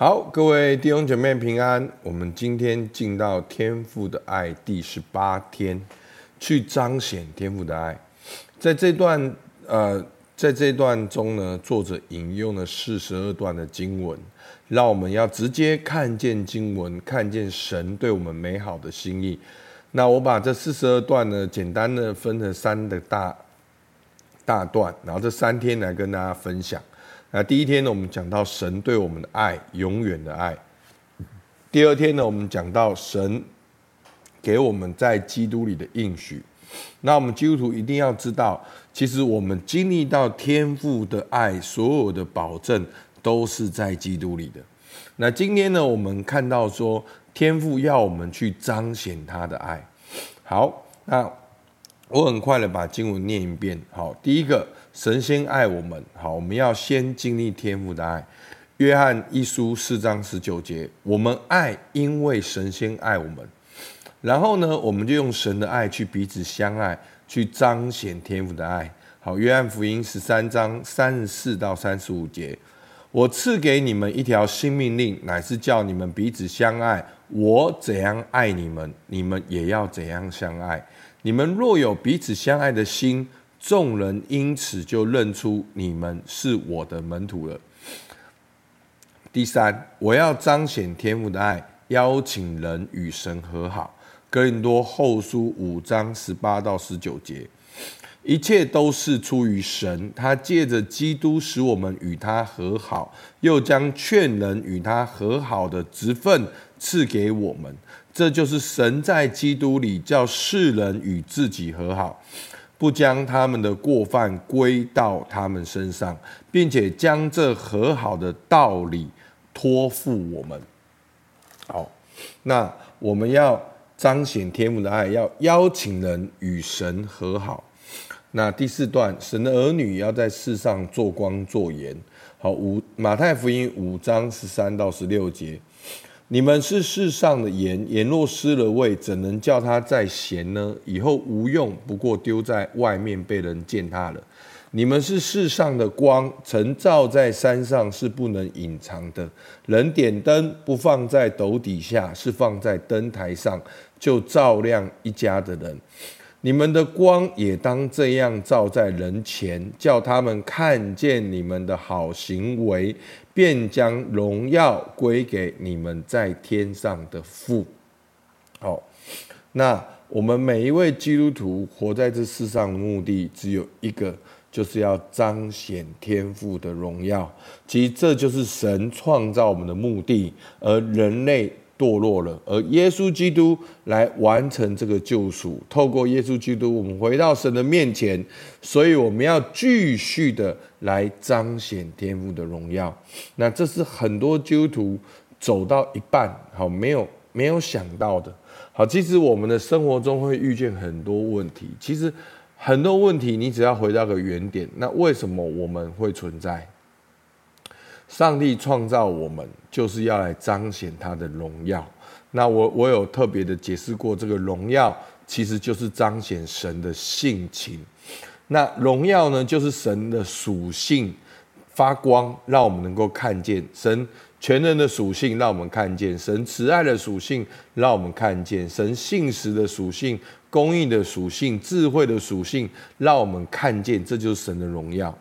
好，各位弟兄姐妹平安。我们今天进到天父的爱第十八天，去彰显天父的爱。在这段呃，在这段中呢，作者引用了四十二段的经文，让我们要直接看见经文，看见神对我们美好的心意。那我把这四十二段呢，简单的分成三个大大段，然后这三天来跟大家分享。那第一天呢，我们讲到神对我们的爱，永远的爱。第二天呢，我们讲到神给我们在基督里的应许。那我们基督徒一定要知道，其实我们经历到天父的爱，所有的保证都是在基督里的。那今天呢，我们看到说，天父要我们去彰显他的爱。好，那我很快的把经文念一遍。好，第一个。神先爱我们，好，我们要先经历天父的爱。约翰一书四章十九节，我们爱，因为神先爱我们。然后呢，我们就用神的爱去彼此相爱，去彰显天父的爱。好，约翰福音十三章三十四到三十五节，我赐给你们一条新命令，乃是叫你们彼此相爱。我怎样爱你们，你们也要怎样相爱。你们若有彼此相爱的心，众人因此就认出你们是我的门徒了。第三，我要彰显天父的爱，邀请人与神和好。哥林多后书五章十八到十九节，一切都是出于神，他借着基督使我们与他和好，又将劝人与他和好的职分赐给我们。这就是神在基督里叫世人与自己和好。不将他们的过犯归到他们身上，并且将这和好的道理托付我们。好，那我们要彰显天父的爱，要邀请人与神和好。那第四段，神的儿女要在世上做光做盐。好，五马太福音五章十三到十六节。你们是世上的盐，盐若失了味，怎能叫它再咸呢？以后无用，不过丢在外面被人践踏了。你们是世上的光，曾照在山上是不能隐藏的。人点灯不放在斗底下，是放在灯台上，就照亮一家的人。你们的光也当这样照在人前，叫他们看见你们的好行为。便将荣耀归给你们在天上的父。好，那我们每一位基督徒活在这世上的目的只有一个，就是要彰显天父的荣耀。其实这就是神创造我们的目的，而人类。堕落了，而耶稣基督来完成这个救赎。透过耶稣基督，我们回到神的面前，所以我们要继续的来彰显天父的荣耀。那这是很多基督徒走到一半，好，没有没有想到的。好，其实我们的生活中会遇见很多问题。其实很多问题，你只要回到个原点，那为什么我们会存在？上帝创造我们，就是要来彰显他的荣耀。那我我有特别的解释过，这个荣耀其实就是彰显神的性情。那荣耀呢，就是神的属性发光，让我们能够看见神全能的属性，让我们看见神慈爱的属性，让我们看见神信实的属性、公义的属性、智慧的属性，让我们看见，这就是神的荣耀。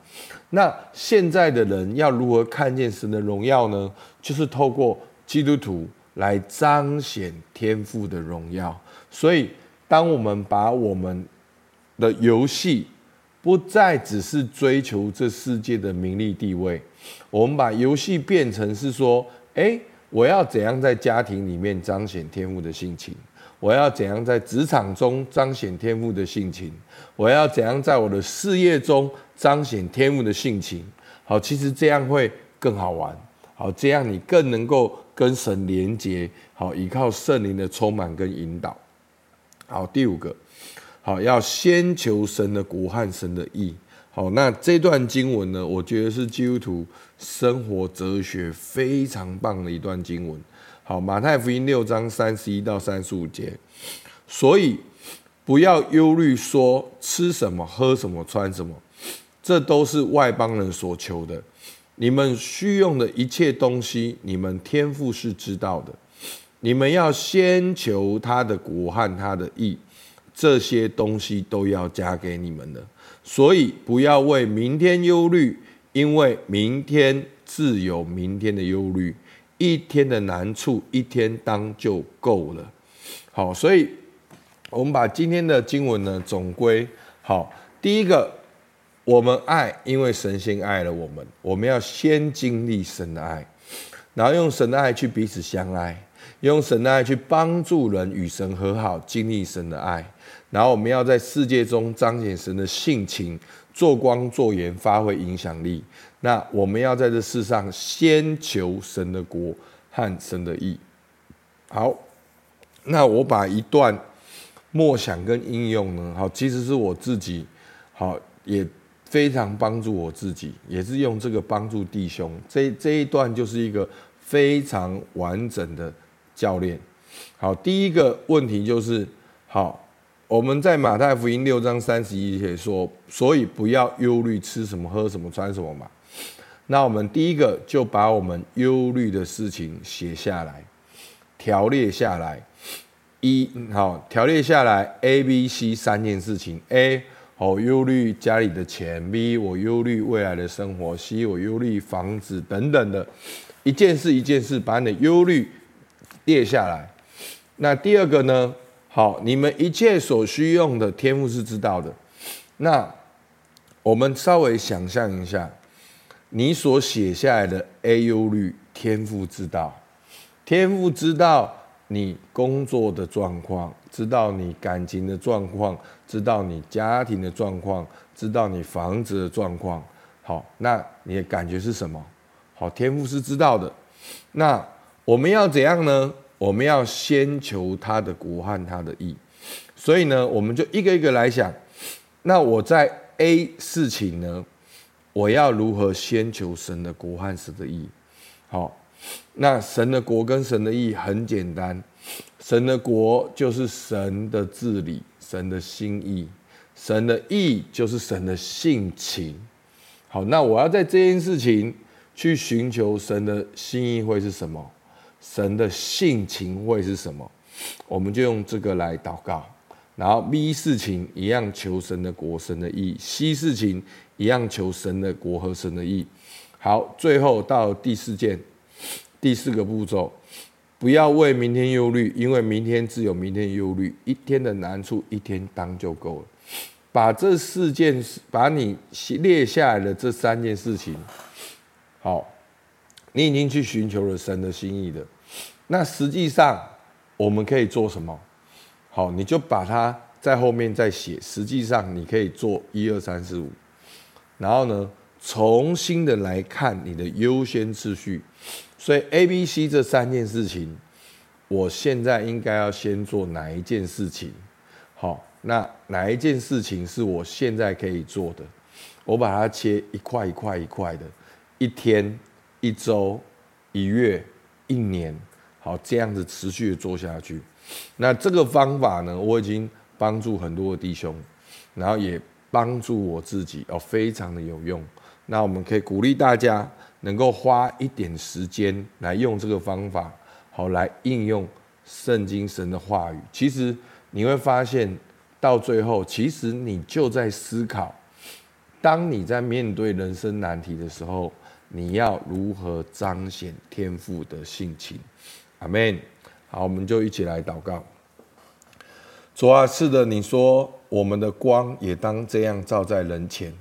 那现在的人要如何看见神的荣耀呢？就是透过基督徒来彰显天赋的荣耀。所以，当我们把我们的游戏不再只是追求这世界的名利地位，我们把游戏变成是说：诶，我要怎样在家庭里面彰显天赋的性情？我要怎样在职场中彰显天赋的性情？我要怎样在我的事业中彰显天赋的性情？好，其实这样会更好玩。好，这样你更能够跟神连接。好，依靠圣灵的充满跟引导。好，第五个，好，要先求神的国和神的义。好，那这段经文呢，我觉得是基督徒生活哲学非常棒的一段经文。好，马太福音六章三十一到三十五节，所以不要忧虑，说吃什么、喝什么、穿什么，这都是外邦人所求的。你们需用的一切东西，你们天父是知道的。你们要先求他的国和他的义，这些东西都要加给你们的。所以不要为明天忧虑，因为明天自有明天的忧虑。一天的难处，一天当就够了。好，所以我们把今天的经文呢总归好。第一个。我们爱，因为神先爱了我们。我们要先经历神的爱，然后用神的爱去彼此相爱，用神的爱去帮助人与神和好，经历神的爱。然后我们要在世界中彰显神的性情，做光做盐，发挥影响力。那我们要在这世上先求神的国和神的义。好，那我把一段默想跟应用呢，好，其实是我自己，好也。非常帮助我自己，也是用这个帮助弟兄。这这一段就是一个非常完整的教练。好，第一个问题就是，好，我们在马太福音六章三十一节说，所以不要忧虑吃什么、喝什么、穿什么嘛。那我们第一个就把我们忧虑的事情写下来，条列下来。一，好，条列下来 A、B、C 三件事情。A 好，忧虑家里的钱；B，我忧虑未来的生活；C，我忧虑房子等等的，一件事一件事把你的忧虑列下来。那第二个呢？好，你们一切所需用的天父是知道的。那我们稍微想象一下，你所写下来的 A 忧虑，天父知道，天父知道。你工作的状况，知道你感情的状况，知道你家庭的状况，知道你房子的状况。好，那你的感觉是什么？好，天父是知道的。那我们要怎样呢？我们要先求他的国和他的义。所以呢，我们就一个一个来想。那我在 A 事情呢，我要如何先求神的国和神的义？好。那神的国跟神的义很简单，神的国就是神的治理，神的心意；神的义就是神的性情。好，那我要在这件事情去寻求神的心意会是什么？神的性情会是什么？我们就用这个来祷告。然后 B 事情一样求神的国、神的意；C 事情一样求神的国和神的意。好，最后到第四件。第四个步骤，不要为明天忧虑，因为明天自有明天忧虑。一天的难处，一天当就够了。把这四件事，把你列下来的这三件事情，好，你已经去寻求了神的心意的。那实际上我们可以做什么？好，你就把它在后面再写。实际上你可以做一二三四五，然后呢，重新的来看你的优先次序。所以 A、B、C 这三件事情，我现在应该要先做哪一件事情？好，那哪一件事情是我现在可以做的？我把它切一块一块一块的，一天、一周、一月、一年，好，这样子持续的做下去。那这个方法呢，我已经帮助很多的弟兄，然后也帮助我自己，哦，非常的有用。那我们可以鼓励大家。能够花一点时间来用这个方法，好来应用圣经神的话语。其实你会发现，到最后，其实你就在思考：当你在面对人生难题的时候，你要如何彰显天赋的性情。阿门。好，我们就一起来祷告。主啊，是的，你说我们的光也当这样照在人前。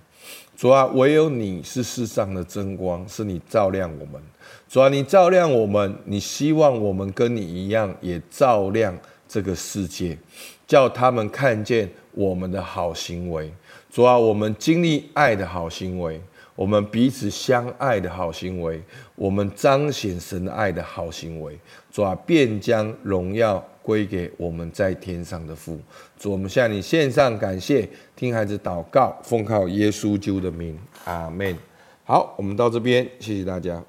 主啊，唯有你是世上的真光，是你照亮我们。主啊，你照亮我们，你希望我们跟你一样，也照亮这个世界，叫他们看见我们的好行为。主啊，我们经历爱的好行为，我们彼此相爱的好行为，我们彰显神爱的好行为。主啊，便将荣耀。归给我们在天上的父，主，我们向你献上感谢，听孩子祷告，奉靠耶稣救的名，阿门。好，我们到这边，谢谢大家。